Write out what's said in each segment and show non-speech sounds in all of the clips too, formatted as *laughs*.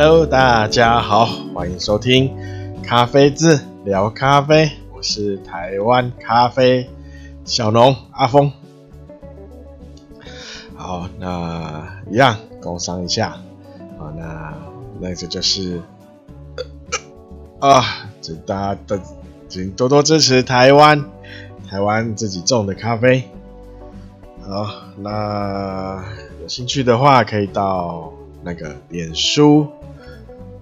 Hello，大家好，欢迎收听咖啡志聊咖啡，我是台湾咖啡小农阿峰。好，那一样工商一下，好，那那这就是啊，请大家的请多多支持台湾台湾自己种的咖啡。好，那有兴趣的话，可以到那个脸书。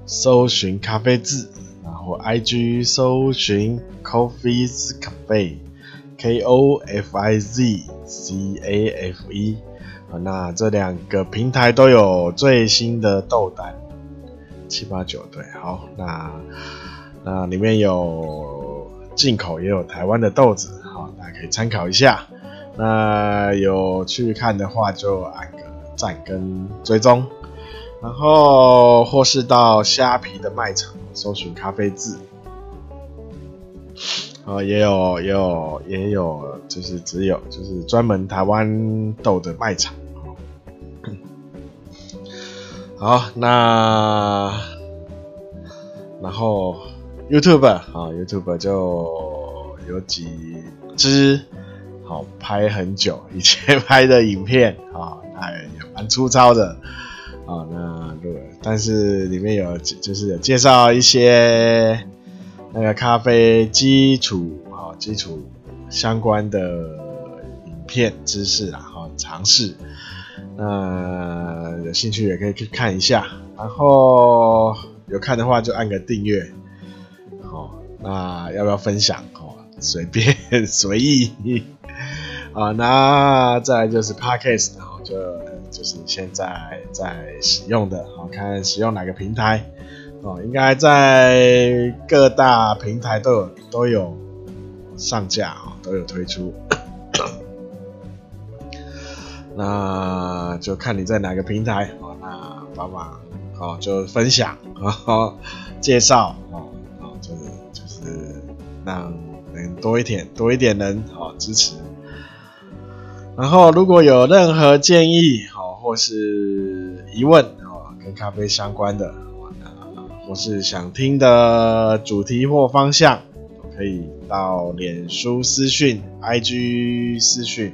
搜寻咖啡志，然后 IG 搜寻 Coffee's Cafe，K O F I Z C A F E，啊，那这两个平台都有最新的豆单，七八九对，好，那那里面有进口也有台湾的豆子，好，大家可以参考一下。那有去看的话，就按个赞跟追踪。然后或是到虾皮的卖场搜寻咖啡志，呃，也有也有也有，就是只有就是专门台湾豆的卖场。*coughs* 好，那然后 YouTube 啊，YouTube 就有几支好拍很久以前 *laughs* 拍的影片啊，还也蛮粗糙的。啊，那对，但是里面有就是有介绍一些那个咖啡基础啊，基础相关的影片知识啊，哈，尝试。那有兴趣也可以去看一下，然后有看的话就按个订阅。好，那要不要分享？哦，随便 *laughs* 随意。*laughs* 啊，那再来就是 Podcast，然后就。就是现在在使用的，好看使用哪个平台哦？应该在各大平台都有都有上架啊，都有推出。*coughs* 那就看你在哪个平台哦。那帮忙哦，就分享哦，介绍哦，就是就是让人多一点多一点人哦支持。然后如果有任何建议，是疑问哦，跟咖啡相关的，或是想听的主题或方向，可以到脸书私讯、IG 私讯，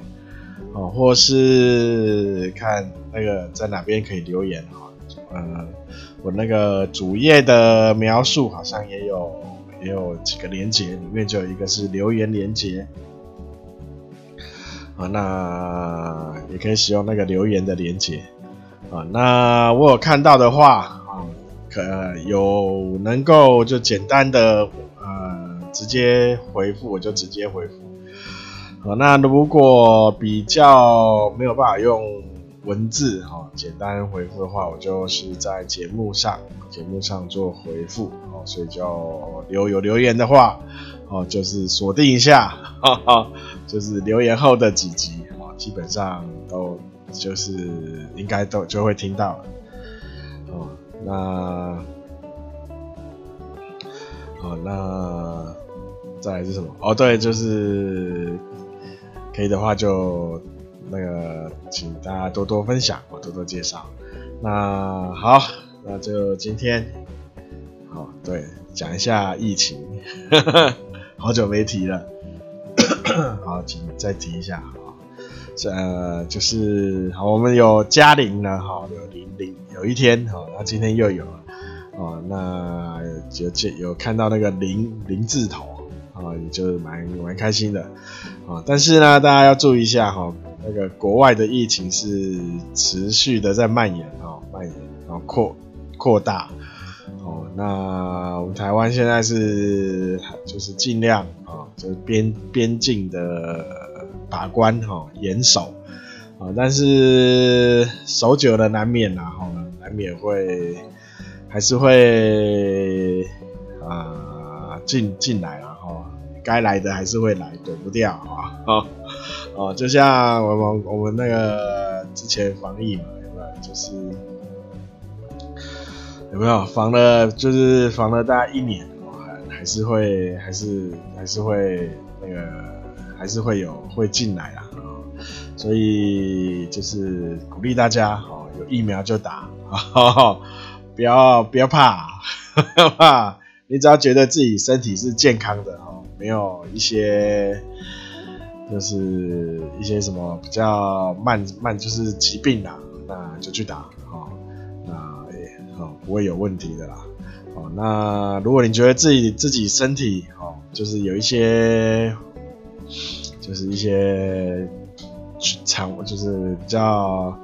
哦，或是看那个在哪边可以留言哈，呃，我那个主页的描述好像也有也有几个连接，里面就有一个是留言连接。啊，那也可以使用那个留言的连接啊。那我有看到的话啊，可有能够就简单的呃直接回复，我就直接回复。好，那如果比较没有办法用文字哈简单回复的话，我就是在节目上节目上做回复哦。所以就留有留言的话哦，就是锁定一下哈哈。就是留言后的几集啊，基本上都就是应该都就会听到了哦。那哦，那再来是什么？哦，对，就是可以的话就那个，请大家多多分享，我多多介绍。那好，那就今天好，对，讲一下疫情，*laughs* 好久没提了。好，请再提一下啊，呃，就是好，我们有嘉玲了哈，有零零，有一天哈，那今天又有了，哦，那就有有看到那个零零字头啊，也就蛮蛮开心的啊。但是呢，大家要注意一下哈，那个国外的疫情是持续的在蔓延哈，蔓延然后扩扩大。哦，那我们台湾现在是就是尽量啊，就是边边境的把关哈，严守啊，但是守久了难免然后难免会还是会啊进进来然后该来的还是会来，躲不掉啊，哦哦，就像我们我们那个之前防疫嘛，有没有？就是。有没有防了？就是防了大概一年，还还是会，还是还是会那个，还是会有会进来啊。所以就是鼓励大家，哦有疫苗就打，不要不要怕，怕，你只要觉得自己身体是健康的哦，没有一些就是一些什么比较慢慢就是疾病啊，那就去打，不会有问题的啦。哦，那如果你觉得自己自己身体哦，就是有一些就是一些常就是比较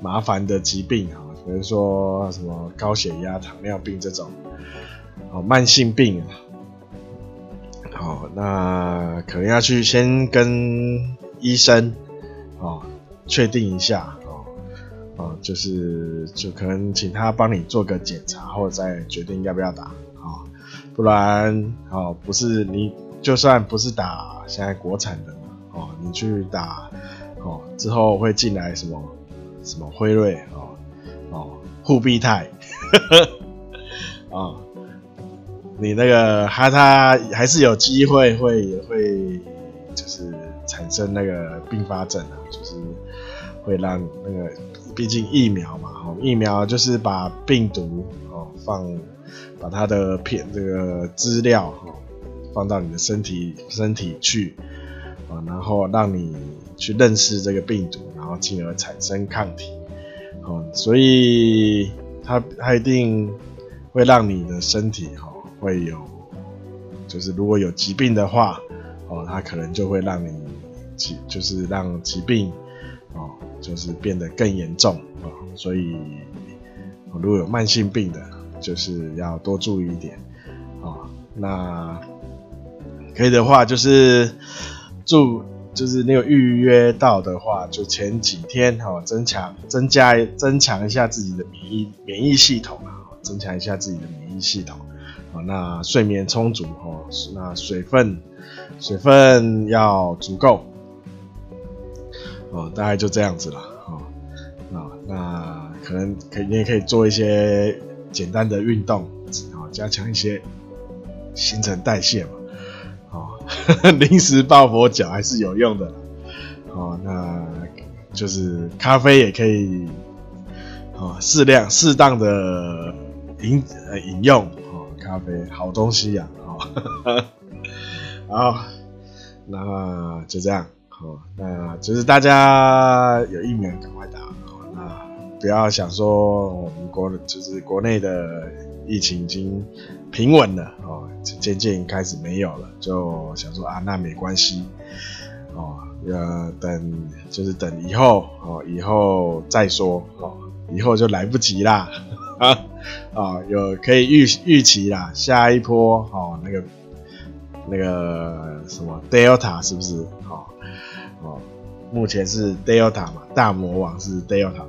麻烦的疾病啊。比如说什么高血压、糖尿病这种哦，慢性病啊，好，那可能要去先跟医生哦确定一下哦，就是就可能请他帮你做个检查，后再决定要不要打啊，不然哦不是你就算不是打现在国产的嘛哦，你去打哦之后会进来什么什么辉瑞哦。哦，复必泰，*laughs* 哦，你那个哈，他还是有机会会会就是产生那个并发症啊，就是会让那个，毕竟疫苗嘛，哦，疫苗就是把病毒哦放，把它的片这个资料哦放到你的身体身体去啊，然后让你去认识这个病毒，然后进而产生抗体。哦，所以它它一定会让你的身体哈会有，就是如果有疾病的话，哦，它可能就会让你疾，就是让疾病哦，就是变得更严重啊。所以如果有慢性病的，就是要多注意一点啊。那可以的话，就是注。就是你有预约到的话，就前几天哈，增强、增加、增强一下自己的免疫免疫系统啊，增强一下自己的免疫系统啊。那睡眠充足哈，那水分水分要足够哦，大概就这样子了啊。那可能可以你也可以做一些简单的运动啊，加强一些新陈代谢嘛。哦 *laughs* 临时抱佛脚还是有用的，哦，那就是咖啡也可以，哦，适量适当的饮呃饮用，哦，咖啡好东西呀，哦，*laughs* 好，那就这样，哦，那就是大家有疫苗赶快打哦，那不要想说我们国就是国内的疫情已经。平稳了哦，渐渐开始没有了，就想说啊，那没关系哦，呃，等就是等以后哦，以后再说哦，以后就来不及啦啊啊，*laughs* 有可以预预期啦，下一波哦，那个那个什么 Delta 是不是？哦哦，目前是 Delta 嘛，大魔王是 Delta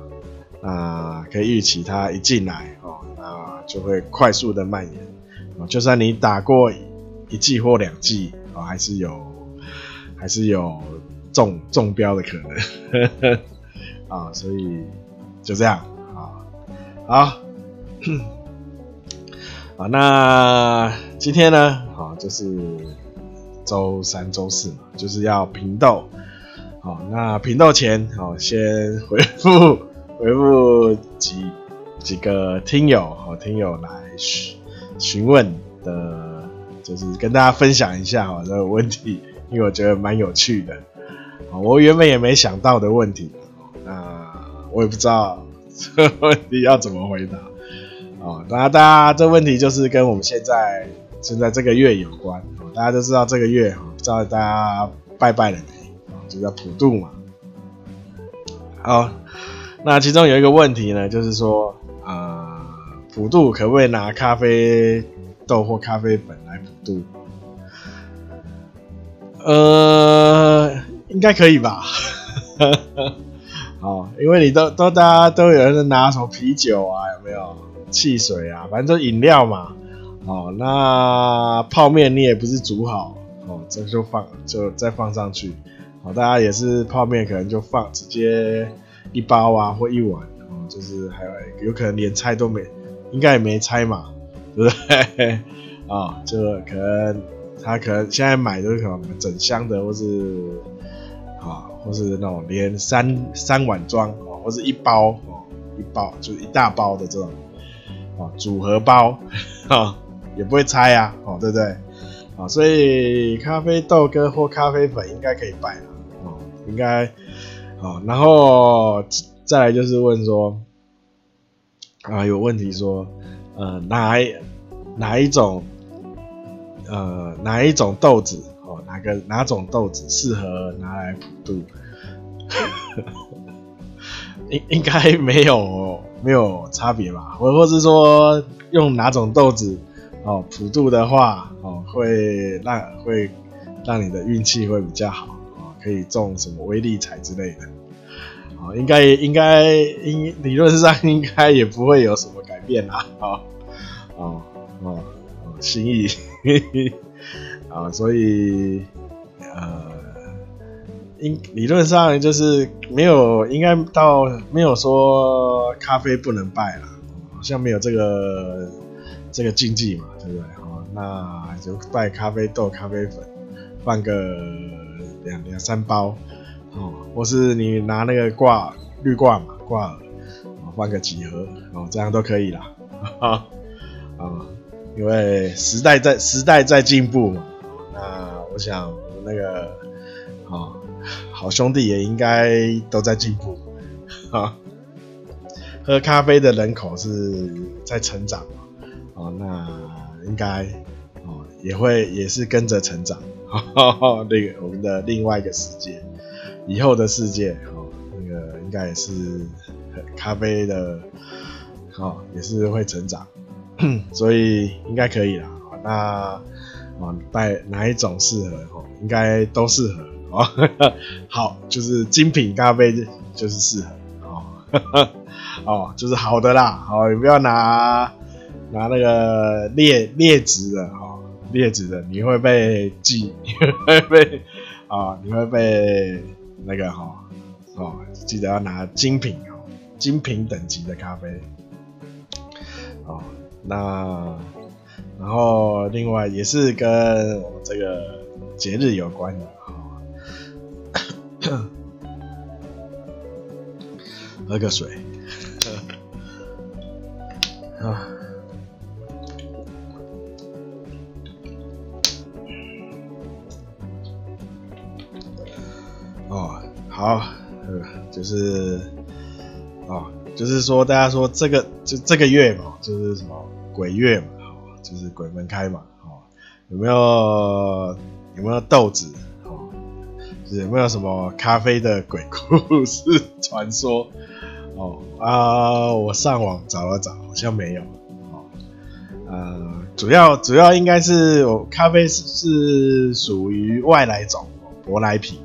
啊，可以预期它一进来哦，那就会快速的蔓延。哦就算你打过一剂或两剂啊，还是有，还是有中中标的可能啊，所以就这样啊，好，好，那今天呢，啊，就是周三、周四嘛，就是要平斗，好，那频道前，好，先回复回复几几个听友，好，听友来询询问的，就是跟大家分享一下哈这个问题，因为我觉得蛮有趣的，我原本也没想到的问题，那我也不知道 *laughs* 这问题要怎么回答，啊，那大家这问题就是跟我们现在现在这个月有关，大家都知道这个月，不知道大家拜拜了没，就叫普渡嘛，好，那其中有一个问题呢，就是说啊。普渡可不可以拿咖啡豆或咖啡粉来普渡？呃，应该可以吧。*laughs* 好，因为你都都大家都有人拿什么啤酒啊，有没有汽水啊？反正就饮料嘛。好，那泡面你也不是煮好，哦，这就放就再放上去。好，大家也是泡面，可能就放直接一包啊或一碗，哦，就是还有有可能连拆都没。应该也没拆嘛，对不对？啊、*laughs* 哦，就可能他可能现在买都是可能整箱的，或是啊、或是那种连三三碗装哦，或是一包哦，一包就是一大包的这种啊、组合包啊，也不会拆啊，哦，对不对？啊，所以咖啡豆跟或咖啡粉应该可以拜了，应该，哦，然后再来就是问说，啊，有问题说，呃，哪哪一种，呃，哪一种豆子，哦，哪个哪种豆子适合拿来普渡？应应该没有没有差别吧？或或是说用哪种豆子哦普渡的话哦会让会让你的运气会比较好，可以中什么威力彩之类的哦，应该应该应理论上应该也不会有什么改变啦哦哦哦哦心意啊，*laughs* 所以呃。应理论上就是没有，应该到没有说咖啡不能拜了，好像没有这个这个禁忌嘛，对不对？好，那就拜咖啡豆、咖啡粉，放个两两三包，哦，或是你拿那个挂绿挂嘛，挂耳，放个几盒，哦，这样都可以啦，啊啊，因为时代在时代在进步嘛，那我想那个，好。好兄弟也应该都在进步啊！喝咖啡的人口是在成长哦，那应该哦也会也是跟着成长，那个我们的另外一个世界，以后的世界哦，那个应该也是咖啡的哦也是会成长，所以应该可以啦。那啊带哪一种适合哦？应该都适合。哦，*laughs* 好，就是精品咖啡就是适合哦，*laughs* 哦，就是好的啦，好，你不要拿拿那个劣劣质的哦，劣质的你会被记，你会被啊、你会被那个哈哦，记得要拿精品哦，精品等级的咖啡哦，那然后另外也是跟我这个节日有关的哦。喝个水。啊。*laughs* 好，呃，就是，哦，就是说，大家说这个就这个月嘛，就是什么鬼月嘛，就是鬼门开嘛，哦，有没有有没有豆子？有没有什么咖啡的鬼故事传说？哦啊，我上网找了找，好像没有。哦，呃，主要主要应该是我咖啡是是属于外来种舶来品。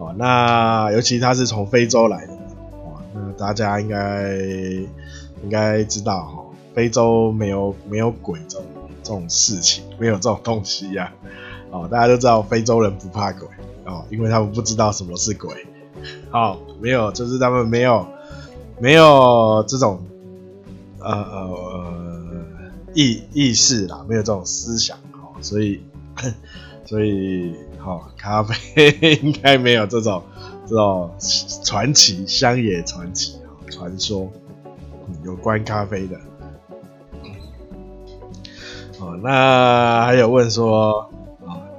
哦，那尤其他是从非洲来的。哦，那大家应该应该知道哈，非洲没有没有鬼这种这种事情，没有这种东西呀。哦，大家都知道非洲人不怕鬼。哦，因为他们不知道什么是鬼，哦，没有，就是他们没有没有这种呃呃意意识啦，没有这种思想，哦，所以 *coughs* 所以好，哦，咖啡应该没有这种这种传奇乡野传奇啊传说，有关咖啡的，哦，那还有问说。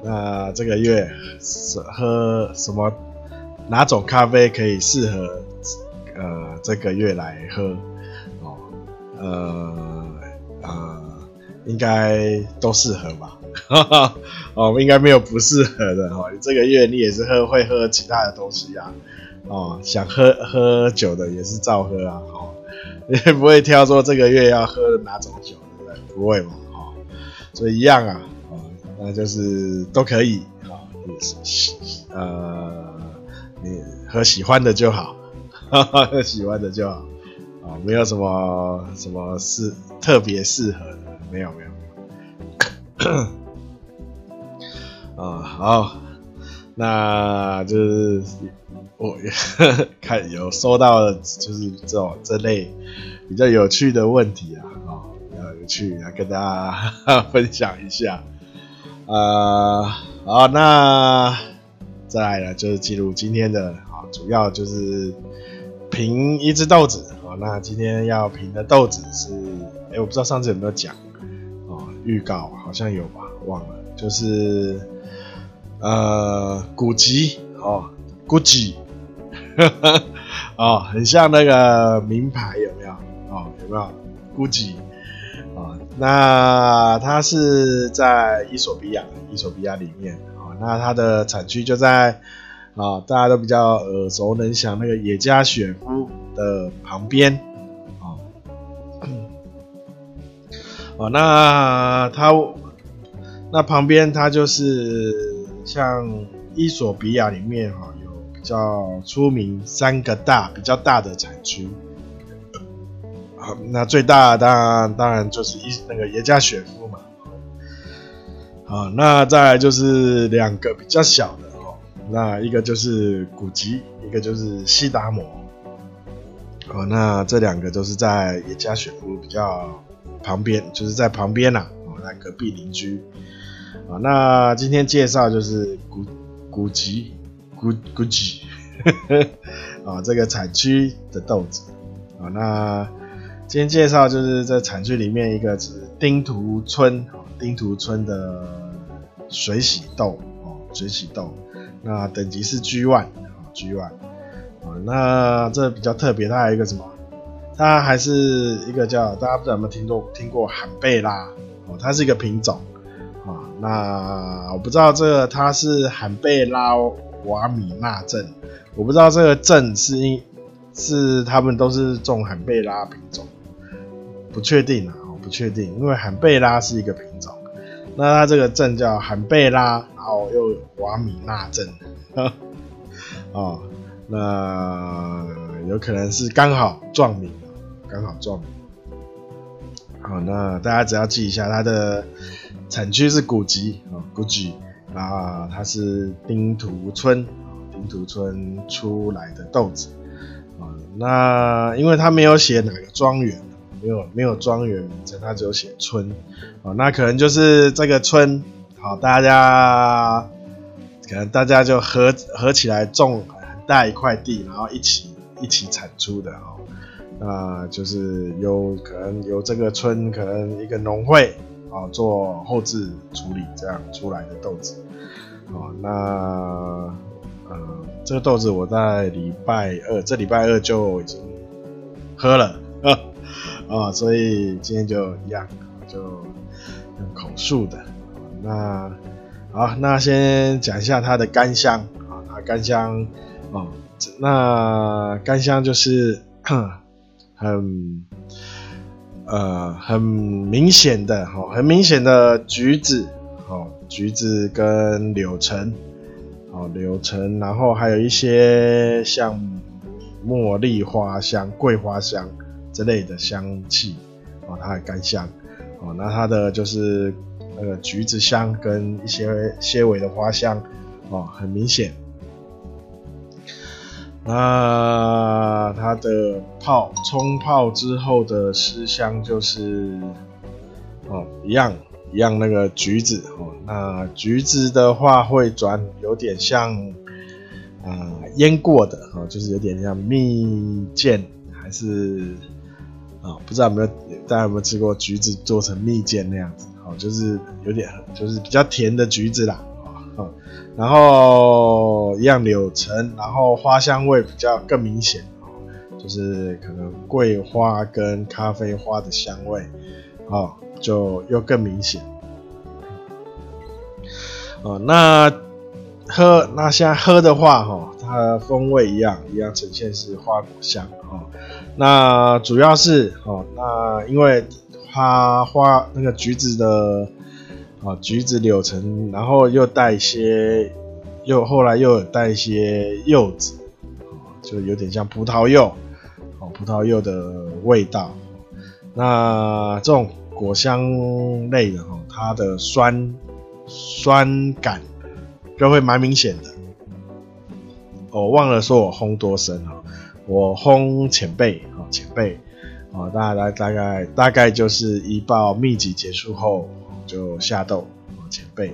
那这个月是喝什么？哪种咖啡可以适合呃这个月来喝？哦，呃呃，应该都适合吧？哈 *laughs* 哈哦，应该没有不适合的哦。这个月你也是喝会喝其他的东西啊？哦，想喝喝酒的也是照喝啊？哦，*laughs* 也不会挑说这个月要喝哪种酒，对不对？不会嘛？哦，所以一样啊。那就是都可以，好，呃，你喝喜欢的就好，*laughs* 喝喜欢的就好，啊，没有什么什么是特别适合的，没有没有没有，啊，好，那就是我 *laughs* 看有收到，就是这种这类比较有趣的问题啊，啊，比较有趣，来跟大家 *laughs* 分享一下。呃，好，那再来呢，就是进入今天的啊，主要就是评一只豆子啊。那今天要评的豆子是哎，我不知道上次有没有讲哦，预告好像有吧，忘了，就是呃，古籍哦，Gucci，*laughs* 哦，很像那个名牌，有没有？哦，有没有？Gucci，哦，那它是在伊索比亚，伊索比亚里面，哦，那它的产区就在。啊，大家都比较耳熟能详那个野加雪夫的旁边，啊，*coughs* 哦，那它那旁边它就是像伊索比亚里面哈有比较出名三个大比较大的产区，好，那最大当然当然就是伊那个耶加雪夫嘛，好，那再来就是两个比较小的哦。那一个就是古吉，一个就是西达摩。哦，那这两个都是在耶加雪夫比较旁边，就是在旁边呐、啊，哦，那隔壁邻居。啊，那今天介绍就是古古吉古古吉，*laughs* 啊，这个产区的豆子。啊，那今天介绍就是这产区里面一个是丁图村，丁图村的水洗豆，哦，水洗豆。那等级是 G one 啊，G one 啊，那这比较特别，它还有一个什么？它还是一个叫大家不知道有没有听过听过罕贝拉哦，它是一个品种。那我不知道这个它是罕贝拉瓦米纳镇，我不知道这个镇是因是他们都是种罕贝拉品种，不确定啊，不确定，因为罕贝拉是一个品种。那它这个镇叫罕贝拉。哦，又有瓦米纳镇，*laughs* 哦，那有可能是刚好撞名，刚好撞名。好，那大家只要记一下，它的产区是古吉啊，古吉，然后它是丁图村，丁图村出来的豆子啊。那因为它没有写哪个庄园，没有没有庄园名称，它只有写村啊。那可能就是这个村。好，大家可能大家就合合起来种很大一块地，然后一起一起产出的哦。那就是有可能有这个村可能一个农会啊做后置处理，这样出来的豆子。哦，那呃这个豆子我在礼拜二，这礼拜二就已经喝了啊，哦，所以今天就一样，就用口述的。那好，那先讲一下它的干香啊，它干香哦，那干香就是 *coughs* 很呃很明显的哈，很明显的橘子哦，橘子跟柳橙哦，柳橙，然后还有一些像茉莉花香、桂花香之类的香气哦，它的干香哦，那它的就是。那个橘子香跟一些些尾的花香，哦，很明显。那它的泡冲泡之后的湿香就是，哦，一样一样那个橘子哦。那橘子的话会转有点像啊腌过的哦，就是有点像蜜饯还是啊、不知道有没有大家有没有吃过橘子做成蜜饯那样子哦。就是有点，就是比较甜的橘子啦，然后一样柳橙，然后花香味比较更明显，就是可能桂花跟咖啡花的香味，啊，就又更明显，啊，那喝那现在喝的话，哈，它风味一样，一样呈现是花果香，啊，那主要是，哦，那因为。它花那个橘子的啊，橘子柳橙，然后又带一些，又后来又有带一些柚子，就有点像葡萄柚，哦，葡萄柚的味道。那这种果香类的哈，它的酸酸感就会蛮明显的。我忘了说我烘多深啊，我烘前辈啊，浅焙。哦，大概大概大概就是一爆密集结束后就下豆，哦，前辈。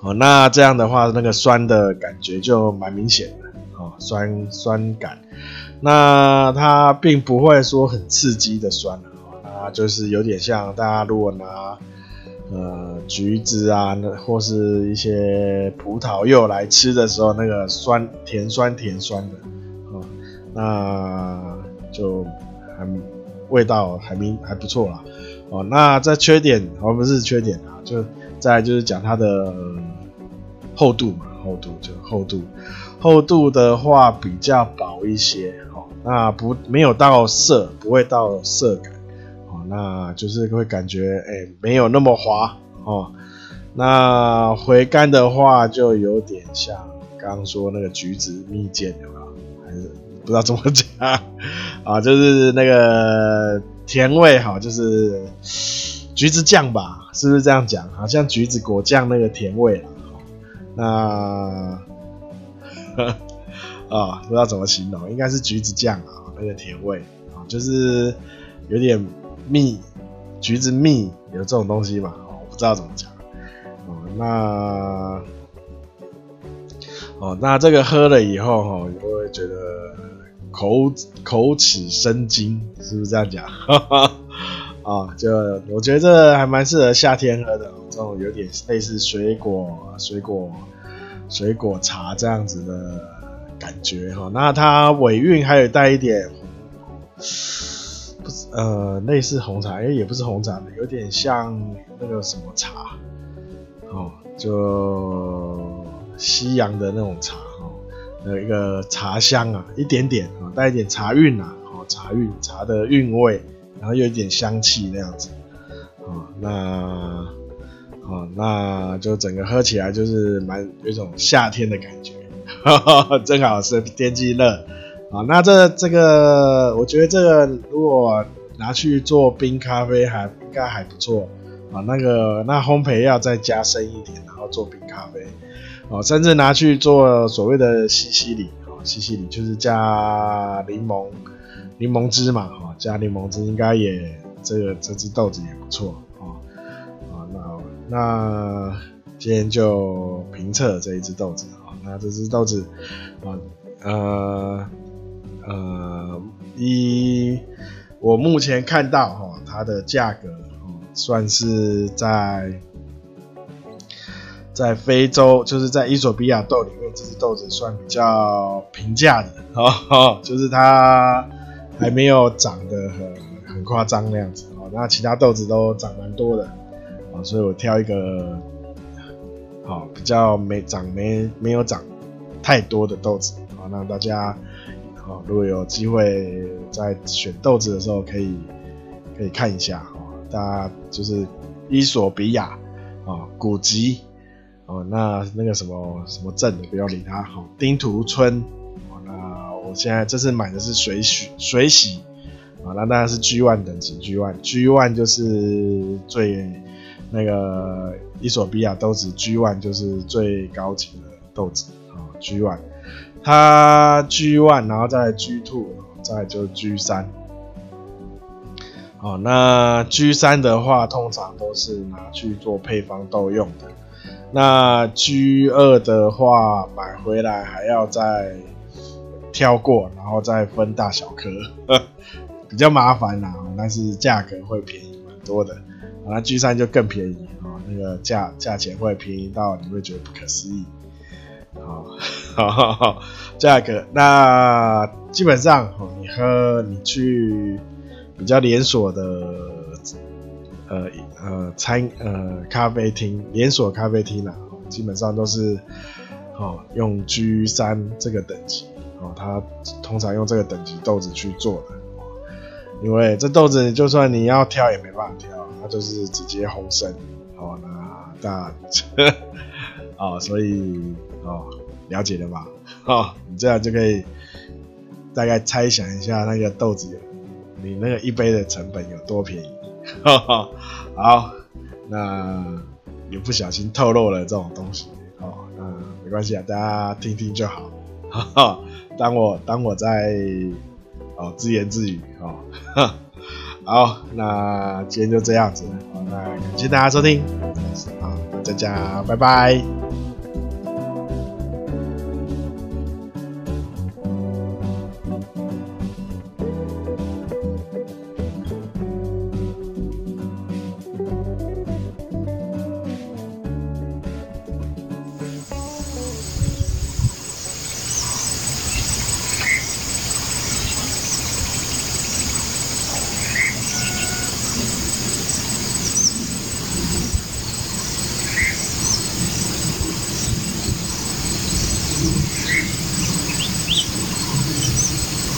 哦，那这样的话，那个酸的感觉就蛮明显的，哦，酸酸感。那它并不会说很刺激的酸，哦，话，就是有点像大家如果拿呃橘子啊，或是一些葡萄柚来吃的时候，那个酸甜酸甜酸的，哦，那就还味道还明还不错啦。哦，那这缺点哦不是缺点啊，就再就是讲它的厚度嘛，厚度就厚度，厚度的话比较薄一些。哦那不没有到涩，不会到涩感，哦，那就是会感觉哎、没有那么滑哦。那回甘的话就有点像刚刚说那个橘子蜜饯有没有？还是不知道怎么讲啊？就是那个甜味哈，就是橘子酱吧，是不是这样讲？好像橘子果酱那个甜味啦。那。啊、*laughs* 不知道怎么形容，应该是橘子酱啊，那个甜味啊，就是有点蜜，橘子蜜有这种东西嘛？我不知道怎么讲。哦，那哦，那这个喝了以后哈，你会觉得口口齿生津，是不是这样讲？*laughs* 啊、就我觉得这还蛮适合夏天喝的，这种有点类似水果、水果、水果茶这样子的。感觉哈，那它尾韵还有带一点，不是呃类似红茶，哎、也不是红茶，有点像那个什么茶，哦，就西洋的那种茶有一个茶香啊，一点点啊，带一点茶韵啊，哦茶韵茶的韵味，然后又有一点香气那样子，哦那哦那就整个喝起来就是蛮有一种夏天的感觉。*laughs* 正好是天气热啊，那这这个我觉得这个如果拿去做冰咖啡还应该还不错啊。那个那烘焙要再加深一点，然后做冰咖啡哦，甚至拿去做所谓的西西里啊，西西里就是加柠檬柠檬汁嘛，哈，加柠檬汁应该也这个这只豆子也不错啊啊，那那今天就评测这一只豆子。那这只豆子，啊，呃，呃，以我目前看到哈，它的价格哦，算是在在非洲，就是在伊索比亚豆里面，这只豆子算比较平价的哦，就是它还没有长得很很夸张那样子哦，那其他豆子都长蛮多的啊，所以我挑一个。好，比较没长没没有长太多的豆子，好，让大家好，如果有机会在选豆子的时候，可以可以看一下，哦，大家就是伊索比亚啊，古吉哦，那那个什么什么镇的，不要理他，好，丁图村，哦那我现在这次买的是水洗水洗，啊，那当然是 G one 等级，G one，G one 就是最那个。伊索比亚豆子 G one 就是最高级的豆子啊，G one，它 G one，然后再 G two，再就 G 三。哦，那 G 三的话，通常都是拿去做配方豆用的。那 G 二的话，买回来还要再挑过，然后再分大小颗，*laughs* 比较麻烦啦。但是价格会便宜蛮多的。那 G 三就更便宜哦。那个价价钱会便宜到你会觉得不可思议，好，好，好，价格那基本上你喝你去比较连锁的呃呃餐呃咖啡厅连锁咖啡厅啦，基本上都是哦用 G 三这个等级哦，它通常用这个等级豆子去做的，因为这豆子就算你要挑也没办法挑，它就是直接烘生。哦，那大，*laughs* 哦，所以哦，了解了吧？哦，你这样就可以大概猜想一下那个豆子，你那个一杯的成本有多便宜？哈哈，好，那也不小心透露了这种东西，哦，那没关系啊，大家听听就好，*laughs* 哈哈，当我当我在哦自言自语，哦，哈。*laughs* 好，那今天就这样子，好，那感谢大家收听，好，大家拜拜。